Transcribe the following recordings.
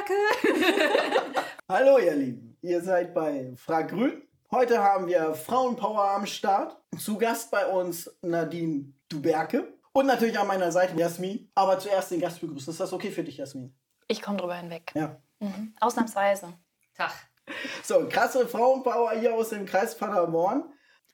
Kacke. Hallo ihr Lieben, ihr seid bei Frag Grün. Heute haben wir Frauenpower am Start. Zu Gast bei uns Nadine Duberke und natürlich an meiner Seite Jasmin. Aber zuerst den Gast begrüßen. Ist das okay für dich, Jasmin? Ich komme drüber hinweg. Ja. Mhm. Ausnahmsweise. Tag. So, krasse Frauenpower hier aus dem Kreis Paderborn.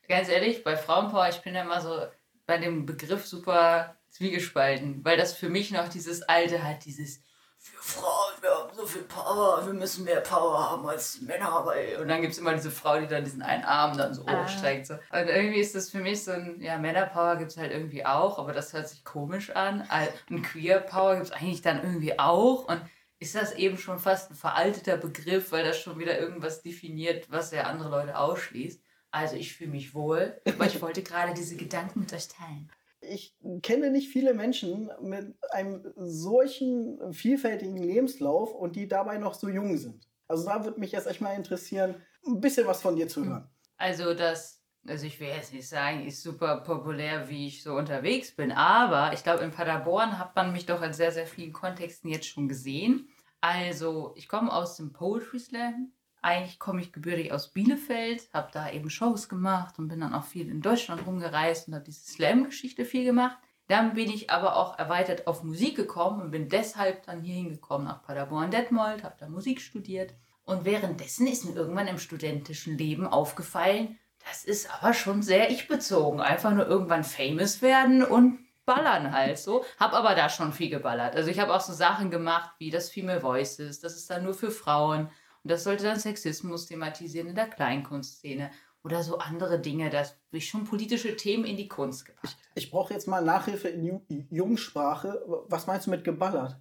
Ganz ehrlich, bei Frauenpower, ich bin ja immer so bei dem Begriff super zwiegespalten, weil das für mich noch dieses Alte hat, dieses für Frauen, wir haben so viel Power, wir müssen mehr Power haben als Männer. Weil und dann gibt es immer diese Frau, die dann diesen einen Arm dann so Ah. hochsteigt. So. Und irgendwie ist das für mich so ein, ja, Männerpower gibt es halt irgendwie auch, aber das hört sich komisch an. Und Queer-Power gibt es eigentlich dann irgendwie auch. Und ist das eben schon fast ein veralteter Begriff, weil das schon wieder irgendwas definiert, was ja andere Leute ausschließt. Also ich fühle mich wohl, aber ich wollte gerade diese Gedanken mit euch teilen. Ich kenne nicht viele Menschen mit einem solchen vielfältigen Lebenslauf und die dabei noch so jung sind. Also da würde mich jetzt echt mal interessieren, ein bisschen was von dir zu hören. Also das, also ich will jetzt nicht sagen, ist super populär, wie ich so unterwegs bin, aber ich glaube, in Paderborn hat man mich doch in sehr, sehr vielen Kontexten jetzt schon gesehen. Also ich komme aus dem Poetry Slam. Eigentlich komme ich gebürtig aus Bielefeld, habe da eben Shows gemacht und bin dann auch viel in Deutschland rumgereist und habe diese Slam-Geschichte viel gemacht. Dann bin ich aber auch erweitert auf Musik gekommen und bin deshalb dann hier hingekommen nach Paderborn-Detmold, habe da Musik studiert. Und währenddessen ist mir irgendwann im studentischen Leben aufgefallen, das ist aber schon sehr ich-bezogen. Einfach nur irgendwann famous werden und ballern halt so. Hab aber da schon viel geballert. Also ich habe auch so Sachen gemacht wie das Female Voices, das ist dann nur für Frauen. Und das sollte dann Sexismus thematisieren in der Kleinkunstszene. Oder so andere Dinge, dass ich schon politische Themen in die Kunst gepackt habe. Ich brauche jetzt mal Nachhilfe in Ju Jungsprache. Was meinst du mit geballert?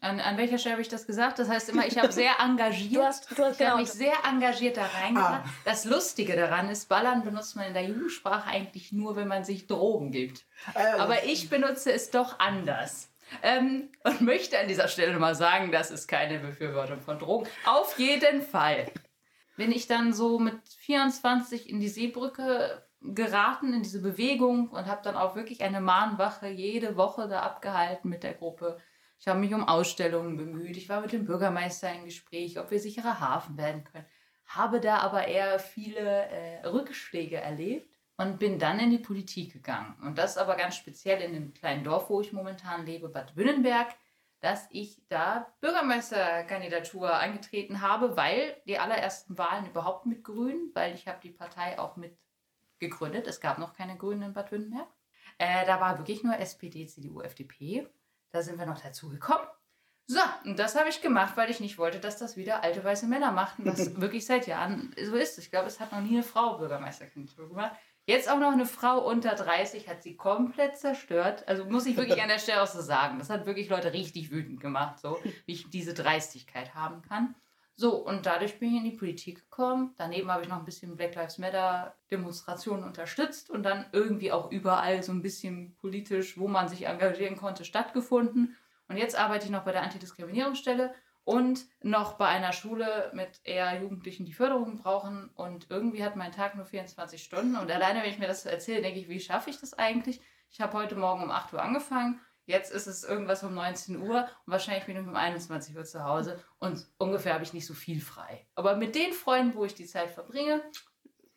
An, an welcher Stelle habe ich das gesagt? Das heißt immer, ich habe sehr engagiert. Du hast- du hast- ich genau. habe mich sehr engagiert da reingebracht. Ah. Das Lustige daran ist, Ballern benutzt man in der Jugendsprache eigentlich nur, wenn man sich Drogen gibt. Äh, Aber ich benutze es doch anders. Ähm, und möchte an dieser Stelle mal sagen, das ist keine Befürwortung von Drogen. Auf jeden Fall bin ich dann so mit 24 in die Seebrücke geraten, in diese Bewegung und habe dann auch wirklich eine Mahnwache jede Woche da abgehalten mit der Gruppe. Ich habe mich um Ausstellungen bemüht. Ich war mit dem Bürgermeister im Gespräch, ob wir sicherer Hafen werden können. Habe da aber eher viele äh, Rückschläge erlebt und bin dann in die Politik gegangen. Und das aber ganz speziell in dem kleinen Dorf, wo ich momentan lebe, Bad Wünnenberg, dass ich da Bürgermeisterkandidatur angetreten habe, weil die allerersten Wahlen überhaupt mit Grünen, weil ich habe die Partei auch mit gegründet. Es gab noch keine Grünen in Bad Wünnenberg. Äh, da war wirklich nur SPD, CDU, FDP. Da sind wir noch dazu gekommen. So, und das habe ich gemacht, weil ich nicht wollte, dass das wieder alte weiße Männer machten, was wirklich seit Jahren so ist. Ich glaube, es hat noch nie eine Frau Bürgermeisterkandidatur gemacht. Jetzt auch noch eine Frau unter 30 hat sie komplett zerstört. Also muss ich wirklich an der Stelle auch so sagen. Das hat wirklich Leute richtig wütend gemacht, so wie ich diese Dreistigkeit haben kann. So, und dadurch bin ich in die Politik gekommen. Daneben habe ich noch ein bisschen Black Lives Matter Demonstrationen unterstützt und dann irgendwie auch überall so ein bisschen politisch, wo man sich engagieren konnte, stattgefunden. Und jetzt arbeite ich noch bei der Antidiskriminierungsstelle und noch bei einer Schule mit eher Jugendlichen, die Förderung brauchen. Und irgendwie hat mein Tag nur 24 Stunden. Und alleine, wenn ich mir das so erzähle, denke ich, wie schaffe ich das eigentlich? Ich habe heute Morgen um 8 Uhr angefangen. Jetzt ist es irgendwas um 19 Uhr und wahrscheinlich bin ich um 21 Uhr zu Hause und ungefähr habe ich nicht so viel frei. Aber mit den Freunden, wo ich die Zeit verbringe,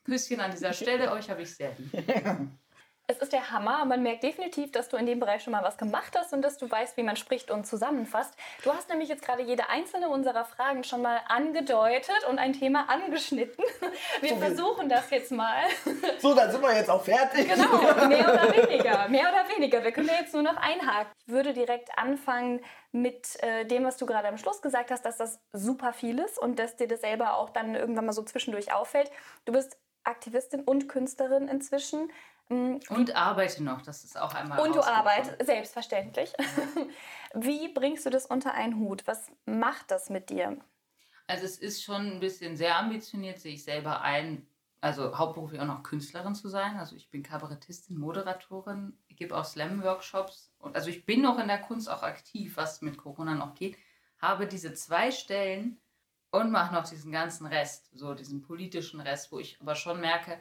Küsschen an dieser Stelle, euch habe ich sehr lieb. Es ist der Hammer. Man merkt definitiv, dass du in dem Bereich schon mal was gemacht hast und dass du weißt, wie man spricht und zusammenfasst. Du hast nämlich jetzt gerade jede einzelne unserer Fragen schon mal angedeutet und ein Thema angeschnitten. Wir So, versuchen das jetzt mal. So, dann sind wir jetzt auch fertig. Genau, mehr oder weniger. Mehr oder weniger. Wir können ja jetzt nur noch einhaken. Ich würde direkt anfangen mit äh, dem, was du gerade am Schluss gesagt hast, dass das super viel ist und dass dir das selber auch dann irgendwann mal so zwischendurch auffällt. Du bist Aktivistin und Künstlerin inzwischen. Mm, Und arbeite noch, das ist auch einmal Und du arbeitest, selbstverständlich. Wie bringst du das unter einen Hut? Was macht das mit dir? Also es ist schon ein bisschen sehr ambitioniert, sehe ich selber ein, also hauptberuflich auch noch Künstlerin zu sein. Also ich bin Kabarettistin, Moderatorin, ich gebe auch Slam-Workshops. Und also ich bin noch in der Kunst auch aktiv, was mit Corona noch geht. Habe diese zwei Stellen und mache noch diesen ganzen Rest, so diesen politischen Rest, wo ich aber schon merke,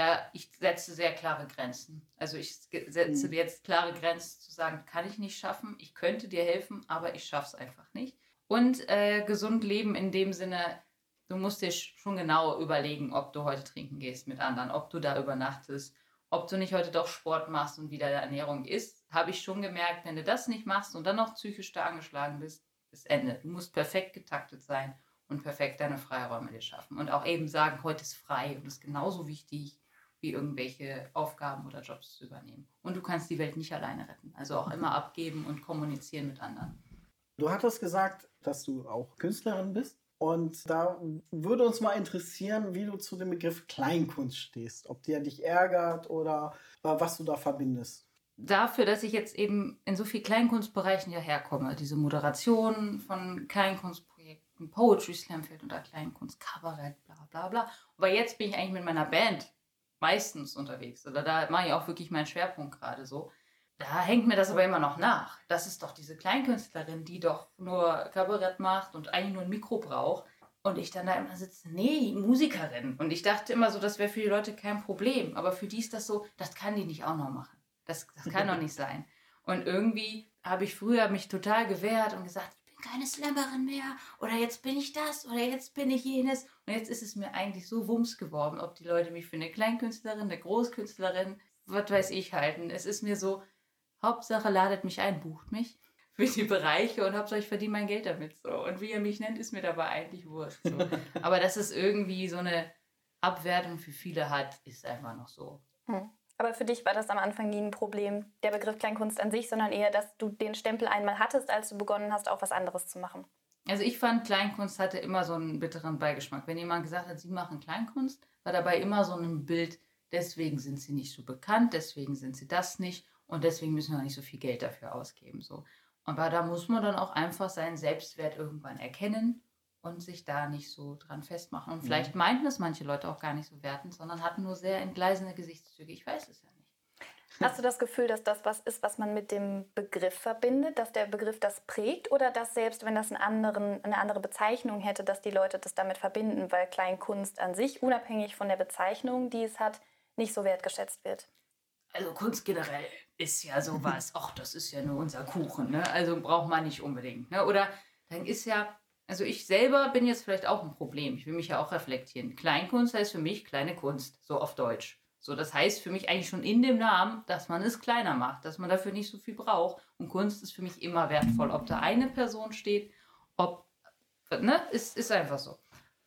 da ich setze sehr klare Grenzen. Also ich setze Mhm. jetzt klare Grenzen zu sagen, kann ich nicht schaffen, ich könnte dir helfen, aber ich schaffe es einfach nicht. Und äh, gesund leben in dem Sinne, du musst dir schon genau überlegen, ob du heute trinken gehst mit anderen, ob du da übernachtest, ob du nicht heute doch Sport machst und wieder der Ernährung isst. Habe ich schon gemerkt, wenn du das nicht machst und dann noch psychisch da angeschlagen bist, ist Ende. Du musst perfekt getaktet sein und perfekt deine Freiräume dir schaffen. Und auch eben sagen, heute ist frei und ist genauso wichtig, wie irgendwelche Aufgaben oder Jobs zu übernehmen. Und du kannst die Welt nicht alleine retten. Also auch immer abgeben und kommunizieren mit anderen. Du hattest gesagt, dass du auch Künstlerin bist. Und da würde uns mal interessieren, wie du zu dem Begriff Kleinkunst stehst. Ob der dich ärgert oder was du da verbindest. Dafür, dass ich jetzt eben in so vielen Kleinkunstbereichen ja herkomme, diese Moderation von Kleinkunstprojekten, Poetry Slam fällt unter Kleinkunst, Kabarett, bla bla bla. Aber jetzt bin ich eigentlich mit meiner Band meistens unterwegs. Oder da mache ich auch wirklich meinen Schwerpunkt gerade so. Da hängt mir das aber immer noch nach. Das ist doch diese Kleinkünstlerin, die doch nur Kabarett macht und eigentlich nur ein Mikro braucht. Und ich dann da immer sitze, nee, Musikerin. Und ich dachte immer so, das wäre für die Leute kein Problem. Aber für die ist das so, das kann die nicht auch noch machen. Das, das kann doch nicht sein. Und irgendwie habe ich früher mich total gewehrt und gesagt, keine Slammerin mehr. Oder jetzt bin ich das. Oder jetzt bin ich jenes. Und jetzt ist es mir eigentlich so wumms geworden, ob die Leute mich für eine Kleinkünstlerin, eine Großkünstlerin, was weiß ich halten. Es ist mir so, Hauptsache ladet mich ein, bucht mich für die Bereiche und Hauptsache ich verdiene mein Geld damit. So. Und wie ihr mich nennt, ist mir dabei eigentlich wurscht. So. Aber dass es irgendwie so eine Abwertung für viele hat, ist einfach noch so. Hm. Aber für dich war das am Anfang nie ein Problem, der Begriff Kleinkunst an sich, sondern eher, dass du den Stempel einmal hattest, als du begonnen hast, auch was anderes zu machen. Also ich fand, Kleinkunst hatte immer so einen bitteren Beigeschmack. Wenn jemand gesagt hat, sie machen Kleinkunst, war dabei immer so ein Bild, deswegen sind sie nicht so bekannt, deswegen sind sie das nicht. Und deswegen müssen wir nicht so viel Geld dafür ausgeben. So. Aber da muss man dann auch einfach seinen Selbstwert irgendwann erkennen und sich da nicht so dran festmachen. Und mhm. vielleicht meinten das manche Leute auch gar nicht so wertend, sondern hatten nur sehr entgleisende Gesichtszüge. Ich weiß es ja nicht. Hast du das Gefühl, dass das was ist, was man mit dem Begriff verbindet, dass der Begriff das prägt oder dass selbst wenn das einen anderen, eine andere Bezeichnung hätte, dass die Leute das damit verbinden, weil Kleinkunst an sich, unabhängig von der Bezeichnung, die es hat, nicht so wertgeschätzt wird? Also Kunst generell ist ja sowas, ach, das ist ja nur unser Kuchen, ne? Also braucht man nicht unbedingt. Ne? Oder dann ist ja, also ich selber bin jetzt vielleicht auch ein Problem. Ich will mich ja auch reflektieren. Kleinkunst heißt für mich kleine Kunst, so auf Deutsch. So, das heißt für mich eigentlich schon in dem Namen, dass man es kleiner macht, dass man dafür nicht so viel braucht. Und Kunst ist für mich immer wertvoll. Ob da eine Person steht, ob, ne, ist, ist einfach so.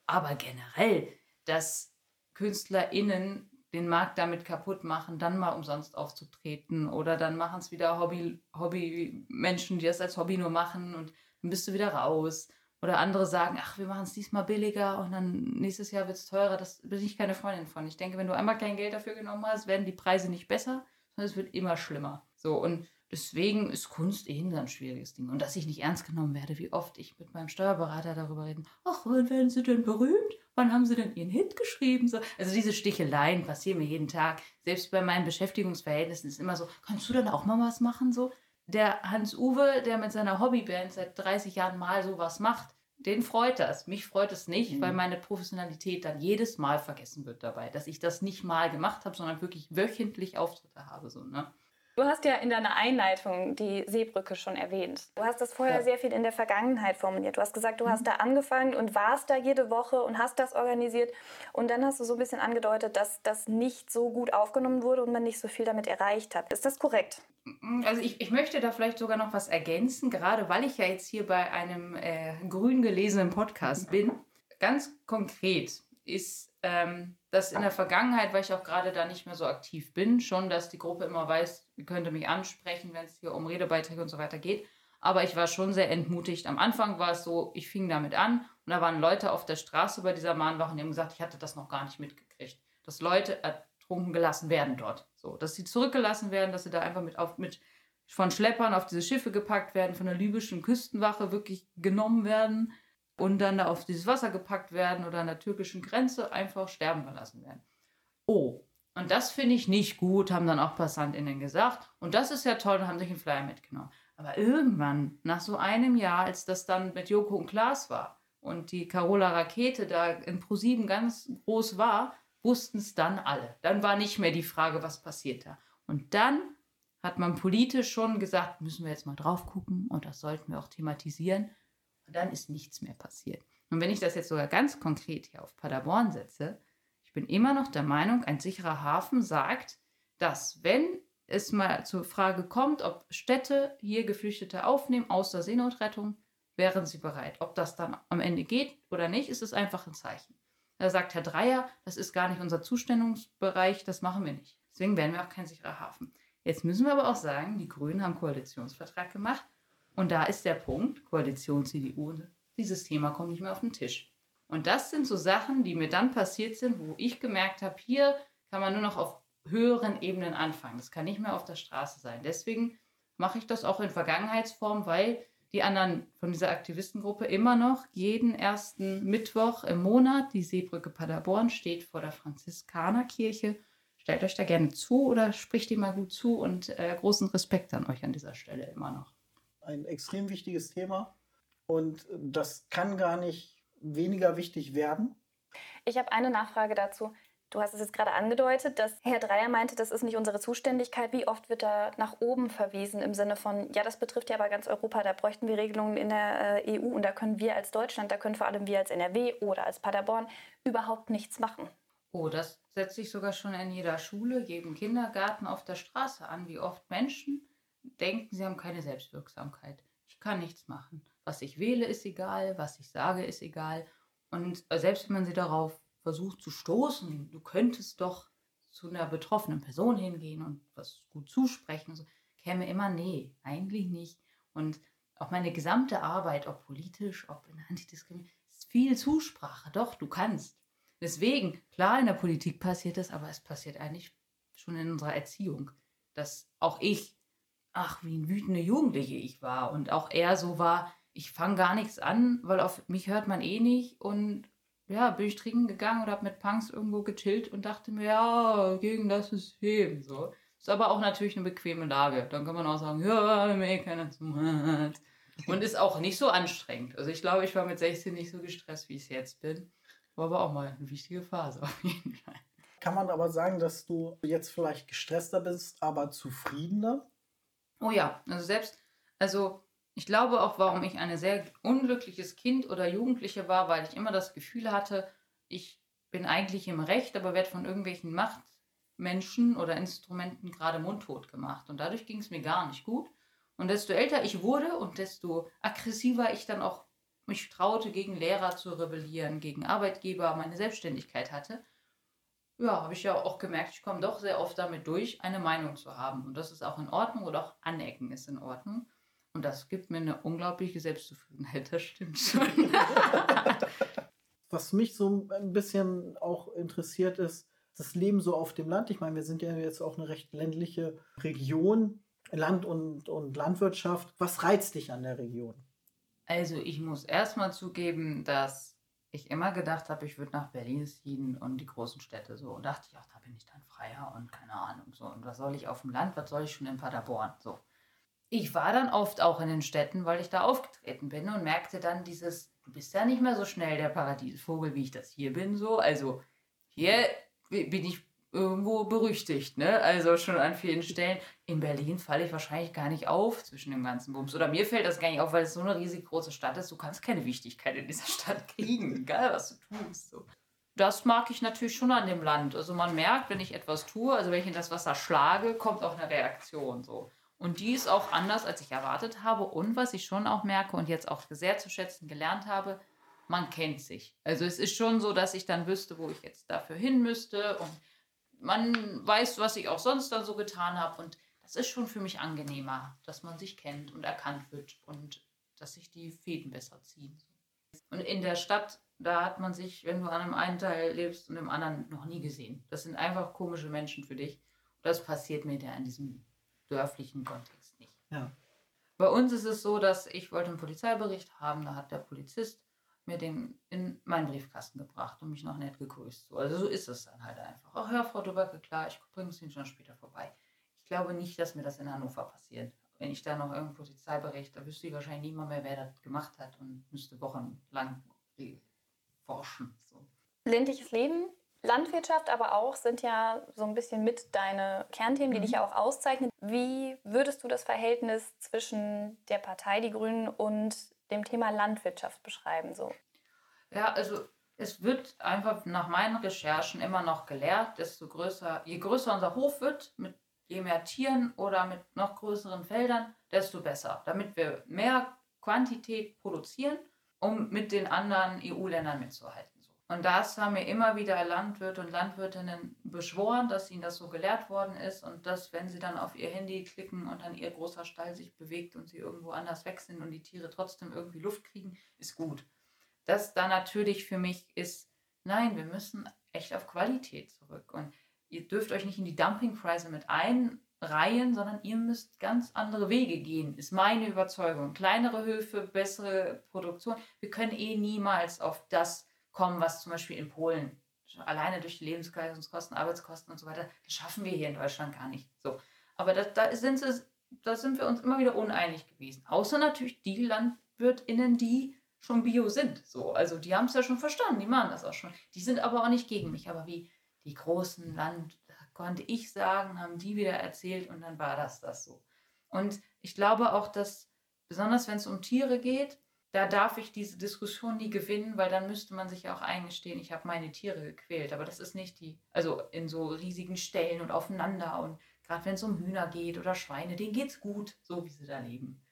Aber generell, dass KünstlerInnen den Markt damit kaputt machen, dann mal umsonst aufzutreten oder dann machen es wieder Hobby, Hobby-Menschen, die das als Hobby nur machen und dann bist du wieder raus. Oder andere sagen, ach, wir machen es diesmal billiger und dann nächstes Jahr wird es teurer. Das bin ich keine Freundin von. Ich denke, wenn du einmal kein Geld dafür genommen hast, werden die Preise nicht besser, sondern es wird immer schlimmer. So, und deswegen ist Kunst eh ein schwieriges Ding. Und dass ich nicht ernst genommen werde, wie oft ich mit meinem Steuerberater darüber rede, ach, wann werden sie denn berühmt? wann haben sie denn ihren Hit geschrieben? So, also diese Sticheleien passieren mir jeden Tag. Selbst bei meinen Beschäftigungsverhältnissen ist immer so, kannst du dann auch mal was machen? So, der Hans-Uwe, der mit seiner Hobbyband seit 30 Jahren mal sowas macht, den freut das. Mich freut es nicht, mhm. weil meine Professionalität dann jedes Mal vergessen wird dabei, dass ich das nicht mal gemacht habe, sondern wirklich wöchentlich Auftritte habe. So, ne? Du hast ja in deiner Einleitung die Seebrücke schon erwähnt. Du hast das vorher ja. sehr viel in der Vergangenheit formuliert. Du hast gesagt, du mhm. hast da angefangen und warst da jede Woche und hast das organisiert. Und dann hast du so ein bisschen angedeutet, dass das nicht so gut aufgenommen wurde und man nicht so viel damit erreicht hat. Ist das korrekt? Mm, also ich, ich möchte da vielleicht sogar noch was ergänzen, gerade weil ich ja jetzt hier bei einem äh, grün gelesenen Podcast bin. Ganz konkret ist ähm, dass in der Vergangenheit, weil ich auch gerade da nicht mehr so aktiv bin, schon, dass die Gruppe immer weiß, ihr könnt mich ansprechen, wenn es hier um Redebeiträge und so weiter geht. Aber ich war schon sehr entmutigt. Am Anfang war es so, ich fing damit an und da waren Leute auf der Straße bei dieser Mahnwache und die haben gesagt, ich hatte das noch gar nicht mitgekriegt. Dass Leute ertrunken gelassen werden dort. So, dass sie zurückgelassen werden, dass sie da einfach mit, auf, mit von Schleppern auf diese Schiffe gepackt werden, von der libyschen Küstenwache wirklich genommen werden und dann da auf dieses Wasser gepackt werden oder an der türkischen Grenze einfach sterben gelassen werden. Oh, und das finde ich nicht gut, haben dann auch PassantInnen gesagt. Und das ist ja toll, und haben sich einen Flyer mitgenommen. Aber irgendwann, nach so einem Jahr, als das dann mit Joko und Klaas war und die Carola Rakete da in ProSieben ganz groß war, wussten es dann alle. Dann war nicht mehr die Frage, was passiert da. Und dann hat man politisch schon gesagt, müssen wir jetzt mal drauf gucken und das sollten wir auch thematisieren. Und dann ist nichts mehr passiert. Und wenn ich das jetzt sogar ganz konkret hier auf Paderborn setze, ich bin immer noch der Meinung, ein sicherer Hafen sagt, dass wenn es mal zur Frage kommt, ob Städte hier Geflüchtete aufnehmen aus der Seenotrettung, wären sie bereit. Ob das dann am Ende geht oder nicht, ist es einfach ein Zeichen. Da sagt Herr Dreier, das ist gar nicht unser Zustellungsbereich, das machen wir nicht. Deswegen werden wir auch kein sicherer Hafen. Jetzt müssen wir aber auch sagen, die Grünen haben Koalitionsvertrag gemacht und da ist der Punkt, Koalition CDU, dieses Thema kommt nicht mehr auf den Tisch. Und das sind so Sachen, die mir dann passiert sind, wo ich gemerkt habe, hier kann man nur noch auf höheren Ebenen anfangen. Das kann nicht mehr auf der Straße sein. Deswegen mache ich das auch in Vergangenheitsform, weil die anderen von dieser Aktivistengruppe immer noch jeden ersten Mittwoch im Monat, die Seebrücke Paderborn steht vor der Franziskanerkirche. Stellt euch da gerne zu oder spricht die mal gut zu und äh, großen Respekt an euch an dieser Stelle immer noch. Ein extrem wichtiges Thema und das kann gar nicht weniger wichtig werden. Ich habe eine Nachfrage dazu. Du hast es jetzt gerade angedeutet, dass Herr Dreier meinte, das ist nicht unsere Zuständigkeit. Wie oft wird da nach oben verwiesen im Sinne von, ja, das betrifft ja aber ganz Europa, da bräuchten wir Regelungen in der äh, EU und da können wir als Deutschland, da können vor allem wir als NRW oder als Paderborn überhaupt nichts machen. Oh, das setzt sich sogar schon in jeder Schule, jedem Kindergarten auf der Straße an, wie oft Menschen denken, sie haben keine Selbstwirksamkeit. Ich kann nichts machen. Was ich wähle, ist egal, was ich sage, ist egal. Und selbst wenn man sie darauf versucht zu stoßen, du könntest doch zu einer betroffenen Person hingehen und was gut zusprechen, so, käme immer, nee, eigentlich nicht. Und auch meine gesamte Arbeit, ob politisch, ob in Antidiskriminierung, ist viel Zusprache. Doch, du kannst. Deswegen, klar, in der Politik passiert es, aber es passiert eigentlich schon in unserer Erziehung, dass auch ich, ach, wie ein wütende Jugendliche ich war und auch er so war, ich fange gar nichts an, weil auf mich hört man eh nicht und ja, bin ich trinken gegangen und habe mit Punks irgendwo gechillt und dachte mir, ja, gegen das System. So. Ist aber auch natürlich eine bequeme Lage. Dann kann man auch sagen, ja, wenn mir eh keiner zuhört. Und ist auch nicht so anstrengend. Also ich glaube, ich war mit 16 nicht so gestresst, wie ich es jetzt bin. War aber auch mal eine wichtige Phase auf jeden Fall. Kann man aber sagen, dass du jetzt vielleicht gestresster bist, aber zufriedener? Oh ja, also selbst, also ich glaube auch, warum ich ein sehr unglückliches Kind oder Jugendliche war, weil ich immer das Gefühl hatte, ich bin eigentlich im Recht, aber werde von irgendwelchen Machtmenschen oder Instrumenten gerade mundtot gemacht. Und dadurch ging es mir gar nicht gut. Und desto älter ich wurde und desto aggressiver ich dann auch mich traute, gegen Lehrer zu rebellieren, gegen Arbeitgeber, meine Selbstständigkeit hatte, ja, habe ich ja auch gemerkt, ich komme doch sehr oft damit durch, eine Meinung zu haben. Und das ist auch in Ordnung oder auch Anecken ist in Ordnung. Und das gibt mir eine unglaubliche Selbstzufriedenheit, das stimmt schon. Was mich so ein bisschen auch interessiert ist, das Leben so auf dem Land. Ich meine, wir sind ja jetzt auch eine recht ländliche Region, Land und, und Landwirtschaft. Was reizt dich an der Region? Also ich muss erstmal zugeben, dass ich immer gedacht habe, ich würde nach Berlin ziehen und die großen Städte so. Und dachte ich, ach, da bin ich dann freier und keine Ahnung so. Und was soll ich auf dem Land, was soll ich schon in Paderborn? So ich war dann oft auch in den Städten, weil ich da aufgetreten bin und merkte dann dieses, du bist ja nicht mehr so schnell der Paradiesvogel, wie ich das hier bin, so. Also hier bin ich irgendwo berüchtigt, ne? Also schon an vielen Stellen. In Berlin falle ich wahrscheinlich gar nicht auf zwischen dem ganzen Bums. Oder mir fällt das gar nicht auf, weil es so eine riesig große Stadt ist. Du kannst keine Wichtigkeit in dieser Stadt kriegen, egal was du tust. So. Das mag ich natürlich schon an dem Land. Also man merkt, wenn ich etwas tue, also wenn ich in das Wasser schlage, kommt auch eine Reaktion so. Und die ist auch anders, als ich erwartet habe. Und was ich schon auch merke und jetzt auch sehr zu schätzen gelernt habe, man kennt sich. Also es ist schon so, dass ich dann wüsste, wo ich jetzt dafür hin müsste. Und man weiß, was ich auch sonst dann so getan habe. Und das ist schon für mich angenehmer, dass man sich kennt und erkannt wird und dass sich die Fäden besser ziehen. Und in der Stadt, da hat man sich, wenn du an einem einen Teil lebst und im anderen noch nie gesehen. Das sind einfach komische Menschen für dich. Und das passiert mir ja in diesem dörflichen Kontext nicht. Ja. Bei uns ist es so, dass ich wollte einen Polizeibericht haben, da hat der Polizist mir den in meinen Briefkasten gebracht und mich noch nett gegrüßt. So, also so ist es dann halt einfach. Ach ja, Frau Dubacke, klar, ich bringe es Ihnen schon später vorbei. Ich glaube nicht, dass mir das in Hannover passiert. Wenn ich da noch irgendeinen Polizeibericht, da wüsste ich wahrscheinlich niemand mehr, wer das gemacht hat und müsste wochenlang forschen. So. Ländliches Leben Landwirtschaft aber auch sind ja so ein bisschen mit deine Kernthemen, die mhm. dich ja auch auszeichnen. Wie würdest du das Verhältnis zwischen der Partei Die Grünen und dem Thema Landwirtschaft beschreiben? So? Ja, also es wird einfach nach meinen Recherchen immer noch gelehrt, desto größer, je größer unser Hof wird, mit je mehr Tieren oder mit noch größeren Feldern, desto besser, damit wir mehr Quantität produzieren, um mit den anderen EU-Ländern mitzuhalten. Und das haben mir immer wieder Landwirte und Landwirtinnen beschworen, dass ihnen das so gelehrt worden ist und dass, wenn sie dann auf ihr Handy klicken und dann ihr großer Stall sich bewegt und sie irgendwo anders weg sind und die Tiere trotzdem irgendwie Luft kriegen, ist gut. Das da natürlich für mich ist, nein, wir müssen echt auf Qualität zurück. Und ihr dürft euch nicht in die Dumpingpreise mit einreihen, sondern ihr müsst ganz andere Wege gehen, ist meine Überzeugung. Kleinere Höfe, bessere Produktion. Wir können eh niemals auf das kommen, was zum Beispiel in Polen alleine durch die Lebenshaltungskosten, Arbeitskosten und so weiter, das schaffen wir hier in Deutschland gar nicht. So. Aber da, da, sind sie, da sind wir uns immer wieder uneinig gewesen. Außer natürlich die LandwirtInnen, die schon Bio sind. So, also die haben es ja schon verstanden, die machen das auch schon. Die sind aber auch nicht gegen mich. Aber wie die großen Land, konnte ich sagen, haben die wieder erzählt und dann war das das so. Und ich glaube auch, dass besonders wenn es um Tiere geht, da darf ich diese Diskussion nie gewinnen, weil dann müsste man sich ja auch eingestehen, ich habe meine Tiere gequält. Aber das ist nicht die, also in so riesigen Stellen und aufeinander und gerade wenn es um Hühner geht oder Schweine, denen geht's gut, so wie sie da leben.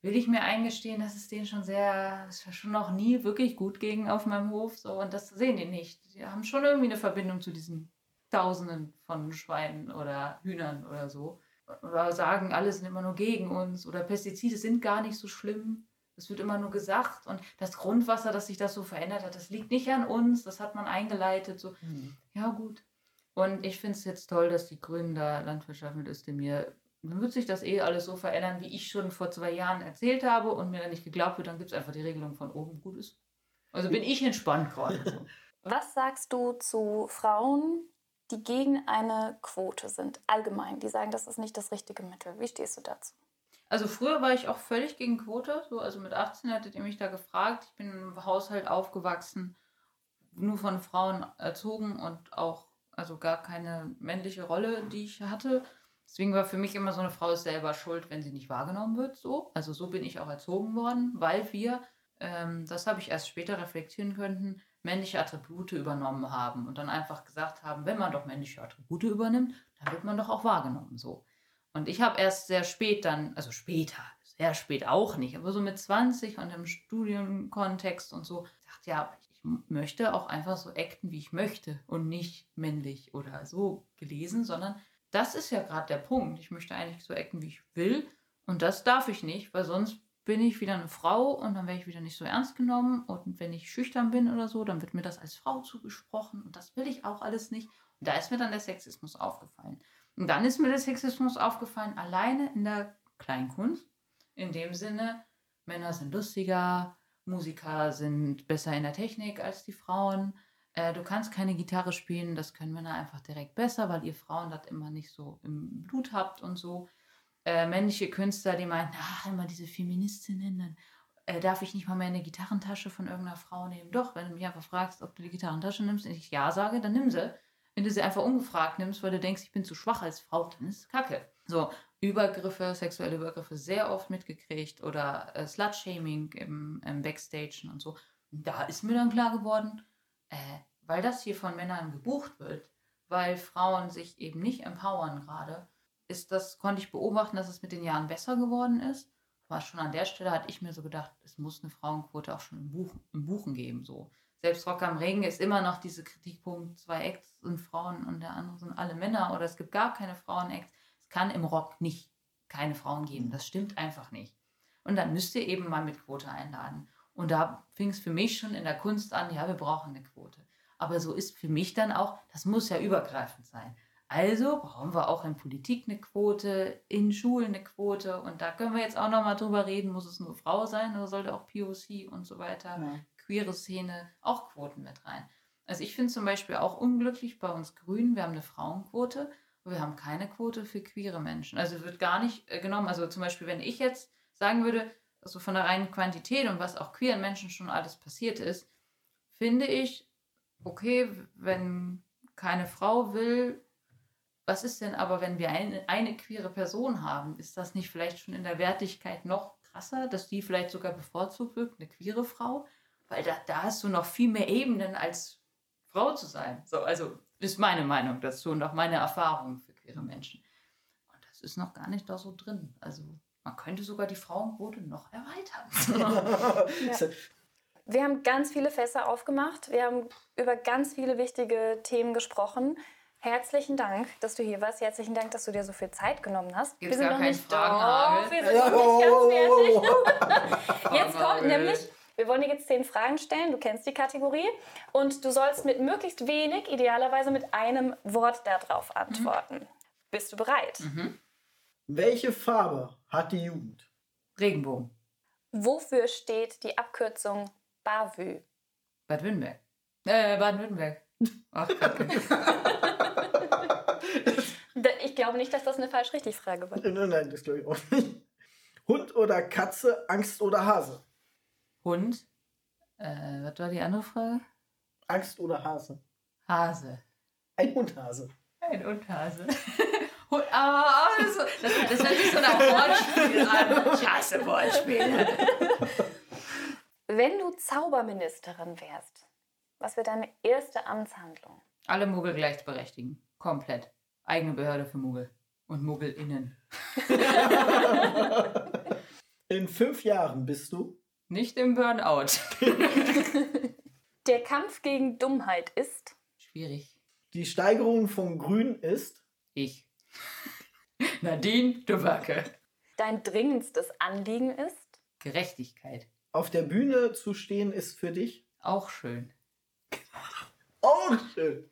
Will ich mir eingestehen, dass es denen schon sehr, es schon noch nie wirklich gut ging auf meinem Hof, so und das sehen die nicht. Die haben schon irgendwie eine Verbindung zu diesen Tausenden von Schweinen oder Hühnern oder so. Oder sagen, alle sind immer nur gegen uns oder Pestizide sind gar nicht so schlimm. Es wird immer nur gesagt und das Grundwasser, dass sich das so verändert hat, das liegt nicht an uns, das hat man eingeleitet. So, mhm. ja gut. Und ich finde es jetzt toll, dass die Grünen da Landwirtschaft mit Özdemir, wird sich das eh alles so verändern, wie ich schon vor zwei Jahren erzählt habe und mir dann nicht geglaubt wird, dann gibt es einfach die Regelung von oben. Gut ist. Also bin ich entspannt gerade. So. Was sagst du zu Frauen, die gegen eine Quote sind, allgemein, die sagen, das ist nicht das richtige Mittel? Wie stehst du dazu? Also früher war ich auch völlig gegen Quote. So, also mit 18 hättet ihr mich da gefragt. Ich bin im Haushalt aufgewachsen, nur von Frauen erzogen und auch also gar keine männliche Rolle, die ich hatte. Deswegen war für mich immer so eine Frau ist selber schuld, wenn sie nicht wahrgenommen wird. So, also so bin ich auch erzogen worden, weil wir, ähm, das habe ich erst später reflektieren können, männliche Attribute übernommen haben und dann einfach gesagt haben, wenn man doch männliche Attribute übernimmt, dann wird man doch auch wahrgenommen. So. Und ich habe erst sehr spät dann, also später, sehr spät auch nicht, aber so mit 20 und im Studienkontext und so, gesagt, ja, ich möchte auch einfach so acten, wie ich möchte und nicht männlich oder so gelesen, sondern das ist ja gerade der Punkt. Ich möchte eigentlich so acten, wie ich will und das darf ich nicht, weil sonst bin ich wieder eine Frau und dann werde ich wieder nicht so ernst genommen und wenn ich schüchtern bin oder so, dann wird mir das als Frau zugesprochen und das will ich auch alles nicht. Und da ist mir dann der Sexismus aufgefallen. Und dann ist mir der Sexismus aufgefallen, alleine in der Kleinkunst. In dem Sinne, Männer sind lustiger, Musiker sind besser in der Technik als die Frauen. Äh, du kannst keine Gitarre spielen, das können Männer einfach direkt besser, weil ihr Frauen das immer nicht so im Blut habt und so. Äh, männliche Künstler, die meinen, ach, immer diese Feministinnen, dann äh, darf ich nicht mal mehr eine Gitarrentasche von irgendeiner Frau nehmen. Doch, wenn du mich einfach fragst, ob du die Gitarrentasche nimmst und ich ja sage, dann nimm sie. Wenn du sie einfach ungefragt nimmst, weil du denkst, ich bin zu schwach als Frau, dann ist es kacke. So, Übergriffe, sexuelle Übergriffe sehr oft mitgekriegt oder äh, Slut-Shaming im, im Backstage und so. da ist mir dann klar geworden, äh, weil das hier von Männern gebucht wird, weil Frauen sich eben nicht empowern gerade, ist das, konnte ich beobachten, dass es mit den Jahren besser geworden ist. Aber schon an der Stelle hatte ich mir so gedacht, es muss eine Frauenquote auch schon im, Buch, im Buchen geben. So selbst Rock am Ring ist immer noch diese Kritikpunkt, zwei Acts sind Frauen und der andere sind alle Männer oder es gibt gar keine Frauen-Acts. Es kann im Rock nicht keine Frauen geben. Das stimmt einfach nicht. Und dann müsst ihr eben mal mit Quote einladen. Und da fing es für mich schon in der Kunst an, ja, wir brauchen eine Quote. Aber so ist für mich dann auch, das muss ja übergreifend sein. Also brauchen wir auch in Politik eine Quote, in Schulen eine Quote. Und da können wir jetzt auch nochmal drüber reden, muss es nur Frau sein oder sollte auch POC und so weiter ja queere Szene auch Quoten mit rein. Also ich finde zum Beispiel auch unglücklich bei uns Grünen, wir haben eine Frauenquote, aber wir haben keine Quote für queere Menschen. Also wird gar nicht äh, genommen. Also zum Beispiel, wenn ich jetzt sagen würde, also von der reinen Quantität und was auch queeren Menschen schon alles passiert ist, finde ich, okay, wenn keine Frau will, was ist denn aber, wenn wir eine, eine queere Person haben? Ist das nicht vielleicht schon in der Wertigkeit noch krasser, dass die vielleicht sogar bevorzugt wird, eine queere Frau, weil da, da hast du noch viel mehr Ebenen als Frau zu sein. So, also ist meine Meinung dazu und auch meine Erfahrung für queere Menschen. Und das ist noch gar nicht da so drin. Also man könnte sogar die Frauenquote noch erweitern. Ja. Wir haben ganz viele Fässer aufgemacht. Wir haben über ganz viele wichtige Themen gesprochen. Herzlichen Dank, dass du hier warst. Herzlichen Dank, dass du dir so viel Zeit genommen hast. Gibt's wir sind gar noch nicht Fragenhagel? Doch, wir sind Ja, noch nicht ganz fertig. Jetzt kommt nämlich, wir wollen dir jetzt zehn Fragen stellen. Du kennst die Kategorie. Und du sollst mit möglichst wenig, idealerweise mit einem Wort darauf antworten. Bist du bereit? Welche Farbe hat die Jugend? Regenbogen. Wofür steht die Abkürzung BAVÜ? Bad Württemberg. Äh, Baden-Württemberg. Ach, Ich glaube nicht, dass das eine falsch-richtig-Frage war. Nein, nein, das glaube ich auch nicht. Hund oder Katze, Angst oder Hase? Hund. Äh, was war die andere Frage? Angst oder Hase? Hase. Ein Hundhase. Ein Hundhase. Hund, ah, das, das, das hört sich so nach Wortspiel an. Ich hasse Wortspiele. Wenn du Zauberministerin wärst, was wäre deine erste Amtshandlung? Alle Muggel gleichberechtigen. Komplett. Eigene Behörde für Muggel. Und MuggelInnen. In fünf Jahren bist du Nicht im Burnout. Der Kampf gegen Dummheit ist. Schwierig. die Steigerung von Grün ist Ich. Nadine Dubacke. Dein dringendstes Anliegen ist. Gerechtigkeit. auf der Bühne zu stehen ist für dich Auch schön. auch schön.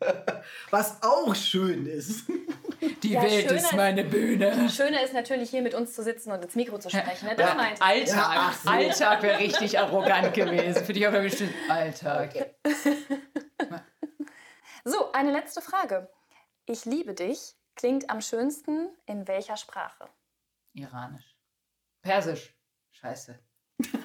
Was auch schön ist. Die Ja, Welt schöner ist meine Bühne. Schöner ist natürlich hier mit uns zu sitzen und ins Mikro zu sprechen. Ne? Das Ja. Alltag. Ja, so. Alltag wäre richtig arrogant gewesen. Für dich auch bestimmt Alltag. So, eine letzte Frage. Ich liebe dich klingt am schönsten in welcher Sprache? Iranisch. Persisch. Scheiße.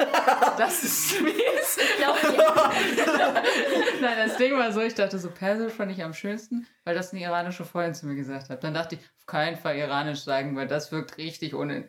Das ist mies. Ich glaube, die, Nein, das Ding war so, ich dachte so, Persisch fand ich am schönsten, weil das eine iranische Freundin zu mir gesagt hat. Dann dachte ich, auf keinen Fall Iranisch sagen, weil das wirkt richtig unin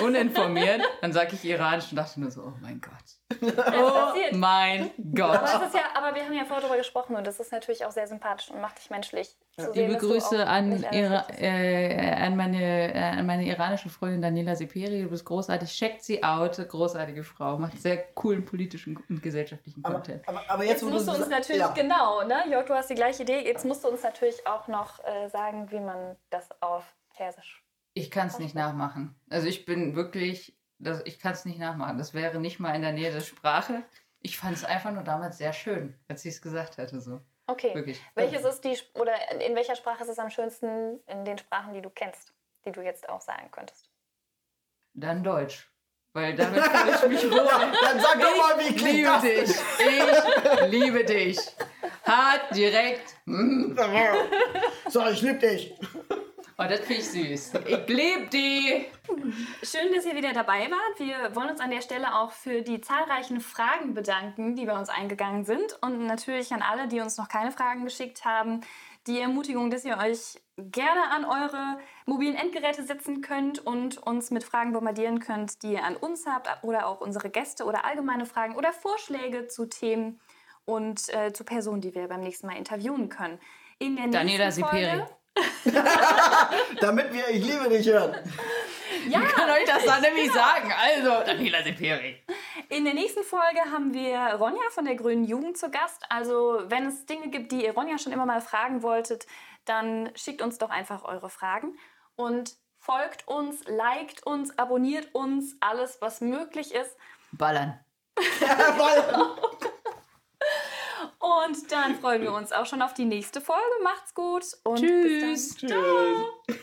uninformiert. Dann sage ich Iranisch und dachte nur so, oh mein Gott. Oh mein Gott. aber, es ist ja, aber wir haben ja vorher darüber gesprochen und das ist natürlich auch sehr sympathisch und macht dich menschlich. zu Liebe Grüße an, Ira äh, an, meine, äh, an meine iranische Freundin Daniela Seperi. Du bist großartig. Checkt sie out. Großartige Frau. Macht sehr coolen politischen und gesellschaftlichen Aber, Content. aber, aber Jetzt jetzt, wo musst du uns natürlich, ja. genau, ne? Jörg, du hast die gleiche Idee. Jetzt musst du uns natürlich auch noch äh, sagen, wie man das auf Persisch. Ich kann es nicht nachmachen. Also ich bin wirklich, das, ich kann es nicht nachmachen. Das wäre nicht mal in der Nähe der Sprache. Ich fand es einfach nur damals sehr schön, als sie es gesagt hatte. So. Okay. Wirklich. Welches ist die, oder in welcher Sprache ist es am schönsten in den Sprachen, die du kennst, die du jetzt auch sagen könntest? Dann Deutsch. Weil damit fühle ich mich wohl. Dann sag doch mal, wie Ich klingt liebe das? dich. Ich liebe dich. Hart, direkt. Mm. So, ich lieb dich. Oh, das finde ich süß. Ich liebe die. Schön, dass ihr wieder dabei wart. Wir wollen uns an der Stelle auch für die zahlreichen Fragen bedanken, die bei uns eingegangen sind. Und natürlich an alle, die uns noch keine Fragen geschickt haben, die Ermutigung, dass ihr euch gerne an eure mobilen Endgeräte setzen könnt und uns mit Fragen bombardieren könnt, die ihr an uns habt oder auch unsere Gäste oder allgemeine Fragen oder Vorschläge zu Themen und äh, zu Personen, die wir beim nächsten Mal interviewen können. In der Daniela nächsten Seperi. Folge Damit wir Ich liebe dich hören. Ja, Ich kann euch das dann nämlich sagen. Also, Daniela Seperi. In der nächsten Folge haben wir Ronja von der Grünen Jugend zu Gast. Also, wenn es Dinge gibt, die ihr Ronja schon immer mal fragen wolltet, dann schickt uns doch einfach eure Fragen und folgt uns, liked uns, abonniert uns, alles, was möglich ist. Ballern. Jawohl. Und dann freuen wir uns auch schon auf die nächste Folge. Macht's gut und bis dann. Tschüss. Tschüss.